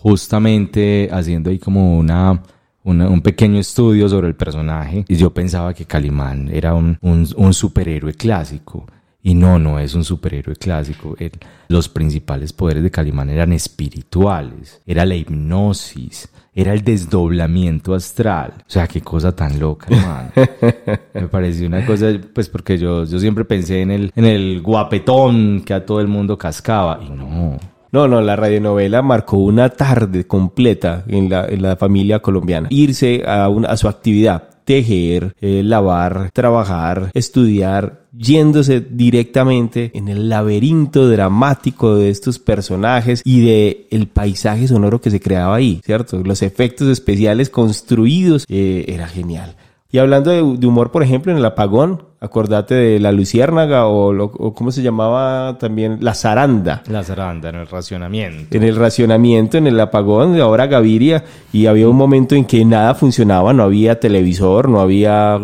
justamente haciendo ahí como una, una- un pequeño estudio sobre el personaje, y yo pensaba que Calimán era un, un, un superhéroe clásico. Y no, no es un superhéroe clásico. El- los principales poderes de Calimán eran espirituales, era la hipnosis, era el desdoblamiento astral. O sea, qué cosa tan loca, hermano. Me pareció una cosa, pues porque yo, yo siempre pensé en el, en el guapetón que a todo el mundo cascaba. Y no. No, no, la radionovela marcó una tarde completa en la, en la familia colombiana. Irse a, a su actividad, tejer, eh, lavar, trabajar, estudiar, yéndose directamente en el laberinto dramático de estos personajes y de el paisaje sonoro que se creaba ahí, ¿cierto? Los efectos especiales construidos, eh, era genial. Y hablando de, de humor, por ejemplo, en el apagón, acordate de la luciérnaga o, lo- o cómo se llamaba también la zaranda. La zaranda en el racionamiento. En el racionamiento, en el apagón de ahora Gaviria, y había un momento en que nada funcionaba, no había televisor, no había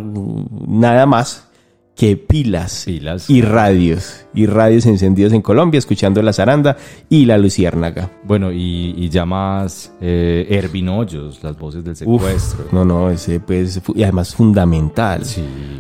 nada más que pilas, y radios, y radios encendidos en Colombia, escuchando la zaranda y la luciérnaga. Bueno, y, y ya más eh, Ervin Hoyos, las voces del Uf, secuestro. no, no, ese pues, y además fundamental,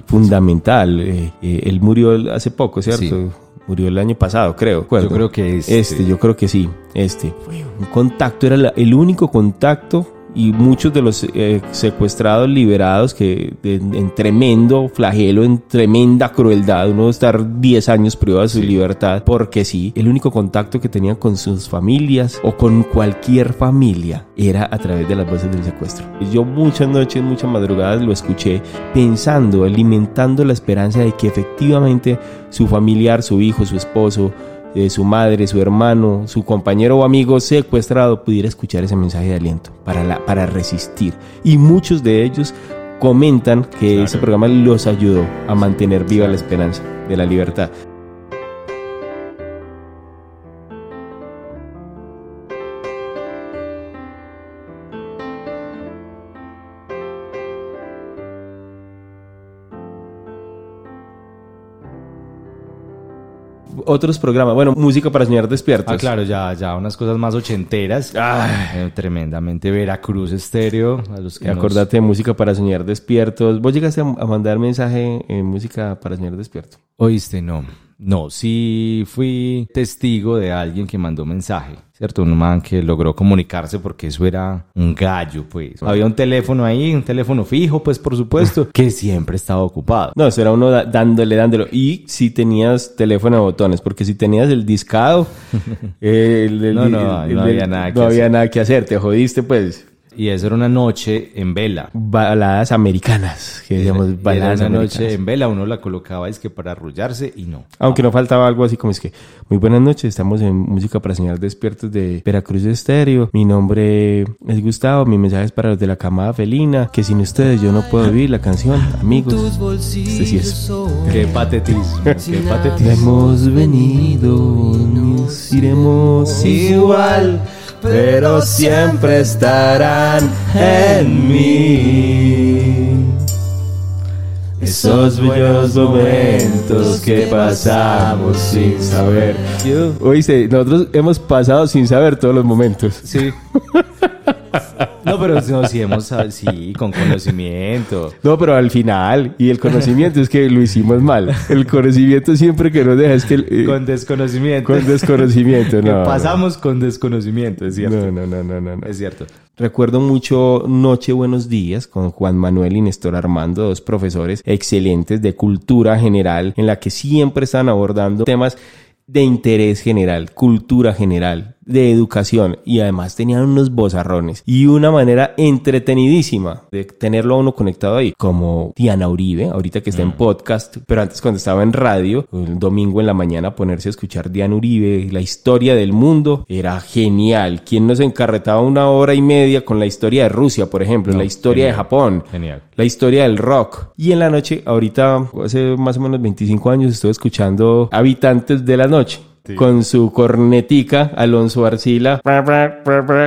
fundamental. eh, eh, él murió hace poco, ¿cierto? Sí. Murió el año pasado, creo. Yo creo que este. Este, yo creo que sí, este. Fue un contacto, era la- el único contacto y muchos de los eh, secuestrados liberados que en tremendo flagelo, en tremenda crueldad, uno estar 10 años privado de su libertad, porque sí, el único contacto que tenían con sus familias o con cualquier familia era a través de las voces del secuestro. Yo muchas noches, muchas madrugadas lo escuché pensando, alimentando la esperanza de que efectivamente su familiar, su hijo, su esposo, eh, su madre, su hermano, su compañero o amigo secuestrado pudiera escuchar ese mensaje de aliento para, la, para resistir. Y muchos de ellos comentan que ese programa los ayudó a mantener viva la esperanza de la libertad. Otros programas, bueno, música para soñar despiertos. Ah, claro, ya, ya unas cosas más ochenteras. Eh, tremendamente Veracruz estéreo. A los que Acordate de música para soñar despiertos. ¿Vos llegaste a, a mandar mensaje en música para soñar despierto? Oíste, no. No, sí fui testigo de alguien que mandó mensaje, ¿cierto? Un man que logró comunicarse porque eso era un gallo, pues. Había un teléfono ahí, un teléfono fijo, pues, por supuesto, que siempre estaba ocupado. No, eso era uno da- dándole, dándole. Y si tenías teléfono de botones, porque si tenías el discado, el- el- No, no, el- no había nada que no había nada que hacer, te jodiste, pues. Y eso era una noche en vela. Baladas americanas, que decíamos Y era baladas una americanas. noche en vela, uno la colocaba es que para arrullarse y no. Aunque no faltaba algo así como es que, muy buenas noches, estamos en Música para Señal Despiertos de Veracruz de Estéreo. Mi nombre es Gustavo, mi mensaje es para los de la camada felina, que sin ustedes yo no puedo vivir la canción, amigos. Este sí es. Qué patetismo, qué patetismo. Hemos venido, nos iremos igual, pero siempre estarán en mí. Esos bellos momentos que pasamos sin saber. Oíste, nosotros hemos pasado sin saber todos los momentos. Sí. No, pero no, sí, hemos, sí, con conocimiento. No, pero al final, y el conocimiento es que lo hicimos mal. El conocimiento siempre que nos deja es que... eh, Con desconocimiento. Con desconocimiento, Que no. pasamos con desconocimiento, es cierto. No, no, no, no, no, no. Es cierto. Recuerdo mucho Noche Buenos Días con Juan Manuel y Néstor Armando, dos profesores excelentes de cultura general, en la que siempre están abordando temas de interés general, cultura general, de educación y además tenían unos bozarrones y una manera entretenidísima de tenerlo a uno conectado ahí, como Diana Uribe, ahorita que está en podcast, pero antes cuando estaba en radio, el domingo en la mañana ponerse a escuchar Diana Uribe, la historia del mundo, era genial. ¿Quién nos encarretaba una hora y media con la historia de Rusia, por ejemplo, la historia de Japón, genial. la historia del rock? Y en la noche, ahorita, hace más o menos 25 años, estuve escuchando Habitantes de la Noche. Con su cornetica, Alonso Arcila.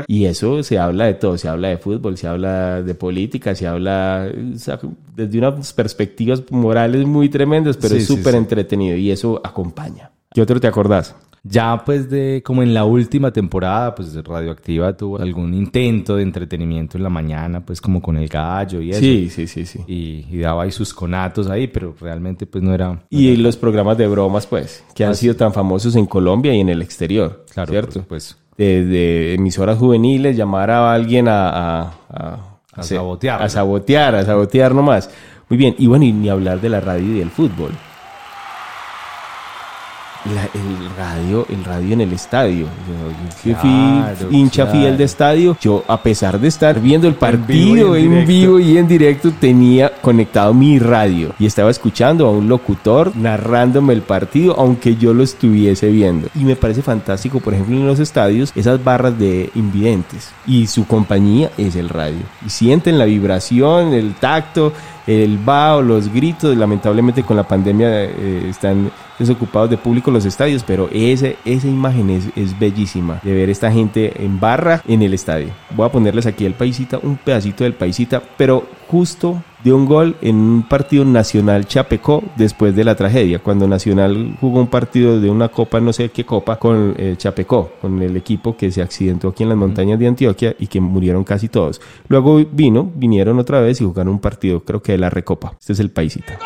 Y eso se habla de todo. Se habla de fútbol, se habla de política, se habla o sea, desde unas perspectivas morales muy tremendas, pero Sí, es sí, súper sí. entretenido y eso acompaña. ¿Qué otro te acordás? Ya pues de como en la última temporada, pues Radioactiva tuvo algún intento de entretenimiento en la mañana, pues como con el gallo y eso. Sí, sí, sí, sí. Y, y daba ahí sus conatos ahí, pero realmente pues no era... Y los programas de bromas, pues, que han Ah, sí. sido tan famosos en Colombia y en el exterior. Claro, ¿cierto? pues de, de emisoras juveniles, llamar a alguien a, a, a, sabotear. A sabotear, a sabotear nomás. Muy bien, y bueno, y ni hablar de la radio y del fútbol. La- el radio, el radio en el estadio. Yo, yo fui hincha claro. fiel de estadio. Yo, a pesar de estar viendo el vivo y partido en en vivo y en directo, tenía conectado mi radio y estaba escuchando a un locutor narrándome el partido, aunque yo lo estuviese viendo. Y me parece fantástico, por ejemplo, en los estadios, esas barras de invidentes y su compañía es el radio. Y sienten la vibración, el tacto, el vaho, los gritos. Lamentablemente con la pandemia eh, están desocupados de público los estadios, pero ese, esa imagen es, es bellísima de ver esta gente en barra en el estadio. Voy a ponerles aquí el paisita, un pedacito del paisita, pero justo de un gol en un partido Nacional Chapecó después de la tragedia, cuando Nacional jugó un partido de una copa, no sé qué copa, con eh, Chapecó, con el equipo que se accidentó aquí en las montañas de Antioquia y que murieron casi todos. Luego vino, vinieron otra vez y jugaron un partido, creo que de la Recopa. Este es el paisita.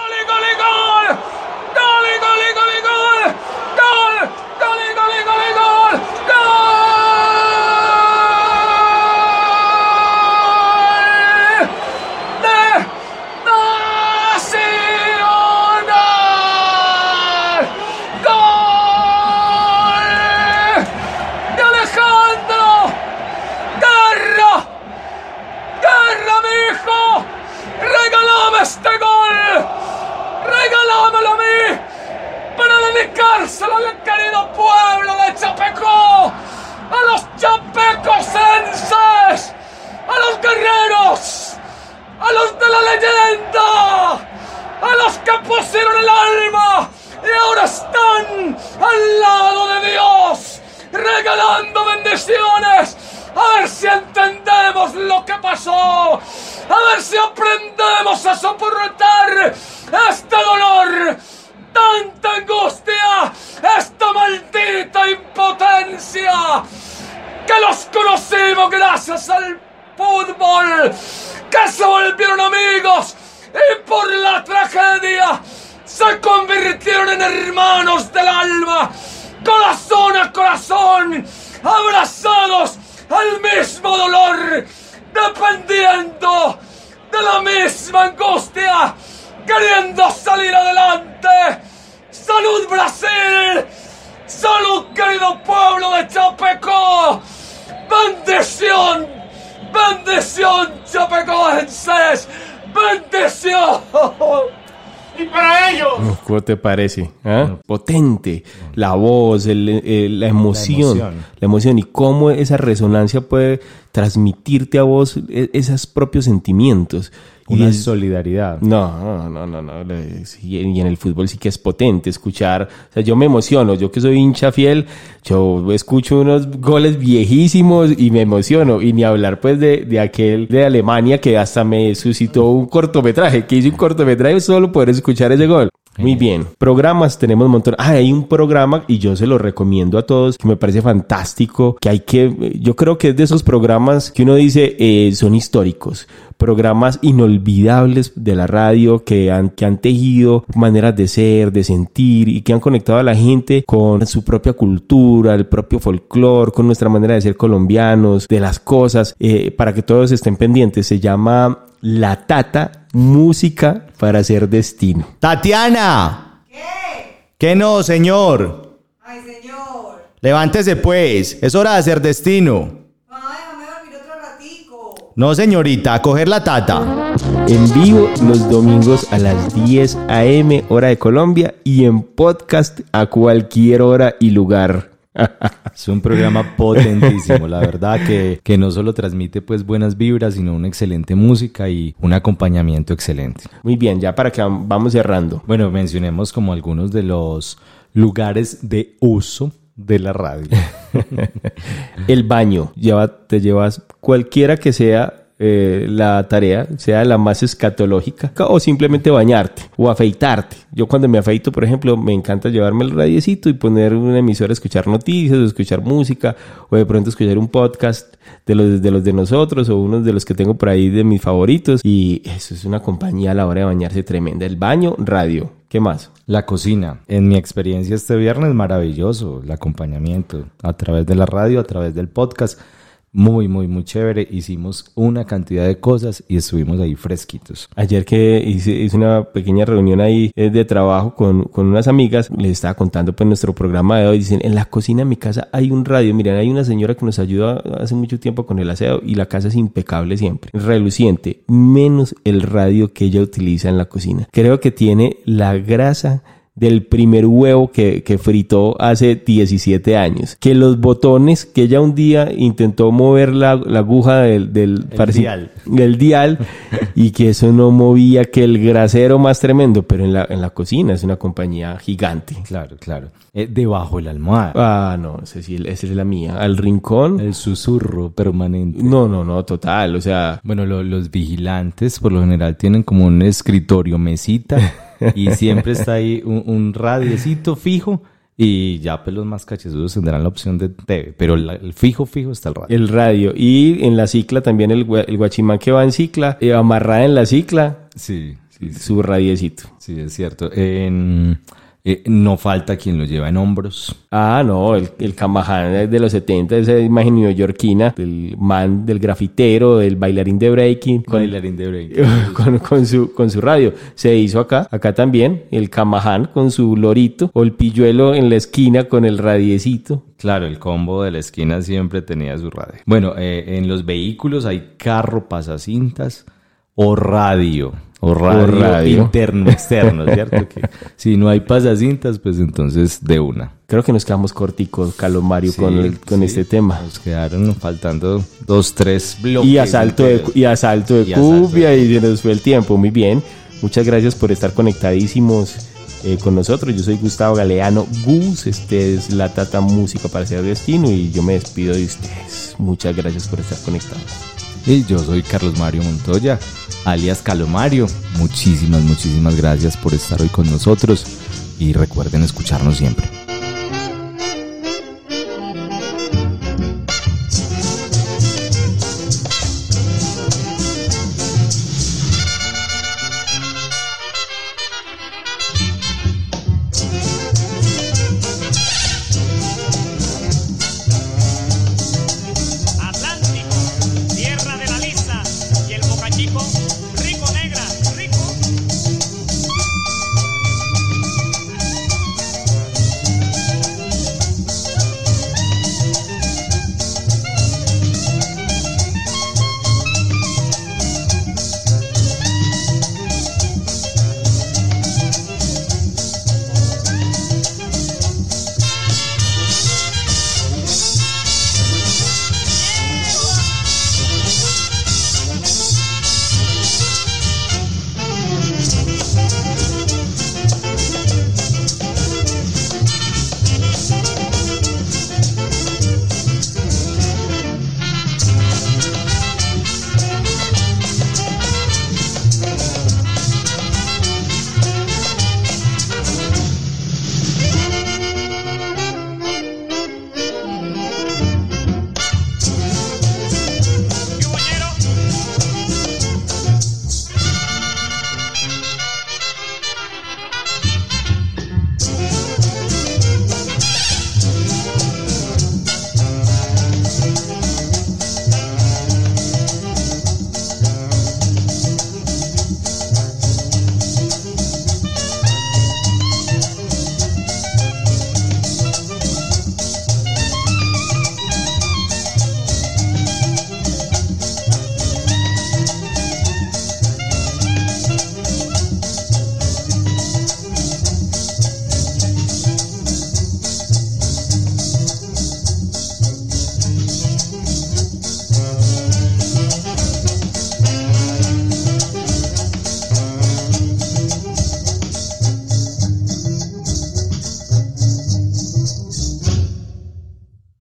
Al lado de Dios! ¡Regalando bendiciones! A ver si entendemos lo que pasó. A ver si aprendemos a soportar este dolor, tanta angustia, esta maldita impotencia. Que los conocimos gracias al fútbol, que se volvieron amigos y por la tragedia se convirtieron en hermanos del alma, corazón a corazón, abrazados al mismo dolor, dependiendo de la misma angustia, queriendo salir adelante. ¡Salud Brasil! ¡Salud querido pueblo de Chapecó! ¡Bendición! ¡Bendición chapecoenses! ¡Bendición! Y para ellos ¿Cómo te parece? ¿Ah? Potente. La voz, el- el- la, emoción, la emoción. emoción. y cómo esa resonancia puede transmitirte a vos e- esos propios sentimientos. Una solidaridad. No, no, no, no, no. y en el fútbol sí que es potente escuchar. O sea, yo me emociono. Yo que soy hincha fiel, yo escucho unos goles viejísimos y me emociono. Y ni hablar pues de, de aquel de Alemania que hasta me suscitó un cortometraje, que hice un cortometraje solo por escuchar ese gol. Muy bien. Programas tenemos un montón. Ah, hay un programa y yo se lo recomiendo a todos que me parece fantástico, que hay que, yo creo que es de esos programas que uno dice eh, son históricos, programas inolvidables de la radio que han, que han tejido maneras de ser, de sentir y que han conectado a la gente con su propia cultura, el propio folclore, con nuestra manera de ser colombianos, de las cosas, eh, para que todos estén pendientes. Se llama La Tata, música para hacer destino. Tatiana. ¿Qué? ¿Qué no, señor? Ay, señor. Levántese pues, es hora de hacer destino. No, señorita, a coger la tata. En vivo los domingos a las 10 a.m. hora de Colombia y en podcast a cualquier hora y lugar. Es un programa potentísimo, la verdad que, que no solo transmite pues buenas vibras, sino una excelente música y un acompañamiento excelente. Muy bien, ya para que vamos cerrando. Bueno, mencionemos como algunos de los lugares de uso de la radio. el baño, lleva, te llevas cualquiera que sea eh, la tarea, sea la más escatológica, o simplemente bañarte o afeitarte. Yo cuando me afeito, por ejemplo, me encanta llevarme el radiecito y poner una emisora, escuchar noticias, o escuchar música, o de pronto escuchar un podcast de los de, los de nosotros, o uno de los que tengo por ahí de mis favoritos. Y eso es una compañía a la hora de bañarse tremenda. El baño, radio. ¿Qué más? La cocina. En mi experiencia este viernes, maravilloso el acompañamiento a través de la radio, a través del podcast muy, muy, muy chévere. Hicimos una cantidad de cosas y estuvimos ahí fresquitos. Ayer que hice, una pequeña reunión ahí eh, de trabajo con, con, unas amigas, les estaba contando pues nuestro programa de hoy. Dicen, en la cocina de mi casa hay un radio. Miren, hay una señora que nos ayuda hace mucho tiempo con el aseo y la casa es impecable siempre. Reluciente, menos el radio que ella utiliza en la cocina. Creo que tiene la grasa del primer huevo que, que, fritó hace 17 años. Que los botones, que ella un día intentó mover la, la aguja del, del, dial. del dial y que eso no movía que el grasero más tremendo, pero en la, en la cocina es una compañía gigante. Claro, claro. Eh, debajo de la almohada. Ah, no, esa, sí, esa es la mía. Al rincón. El susurro permanente. No, no, no, total. O sea. Bueno, los vigilantes por lo general tienen como un escritorio, mesita. y siempre está ahí un, un radiecito fijo y ya pues los más cachezudos tendrán la opción de TV, pero el fijo fijo está el radio. El radio. Y en la cicla también el, el guachimán que va en cicla, eh, amarrada en la cicla. Sí, sí, Su radiecito. Sí, es cierto. En... Eh, no falta quien lo lleva en hombros. Ah, no, el, el Kamahana de los 70, esa imagen neoyorquina, del man, del grafitero, del bailarín de breaking. Con, bailarín de breaking. Con, con, su, con su radio. Se hizo acá, acá también, el Kamahan con su lorito, o el pilluelo en la esquina con el radiecito. Claro, el combo de la esquina siempre tenía su radio. Bueno, eh, en los vehículos hay carro pasacintas o radio o radio, interno, externo, ¿cierto? que si no hay pasacintas, pues entonces de una. Creo que nos quedamos corticos, Calomario, con, el, con este tema. Nos quedaron faltando dos, tres bloques. Y asalto de, y asalto de cubia y se nos fue el tiempo. Muy bien. Muchas gracias por estar conectadísimos eh, con nosotros. Yo soy Gustavo Galeano Gus. Este es la Tata Música para Ser Destino y yo me despido de ustedes. Muchas gracias por estar conectados. Y yo soy Carlos Mario Montoya, alias Calomario. Muchísimas, muchísimas gracias por estar hoy con nosotros y recuerden escucharnos siempre.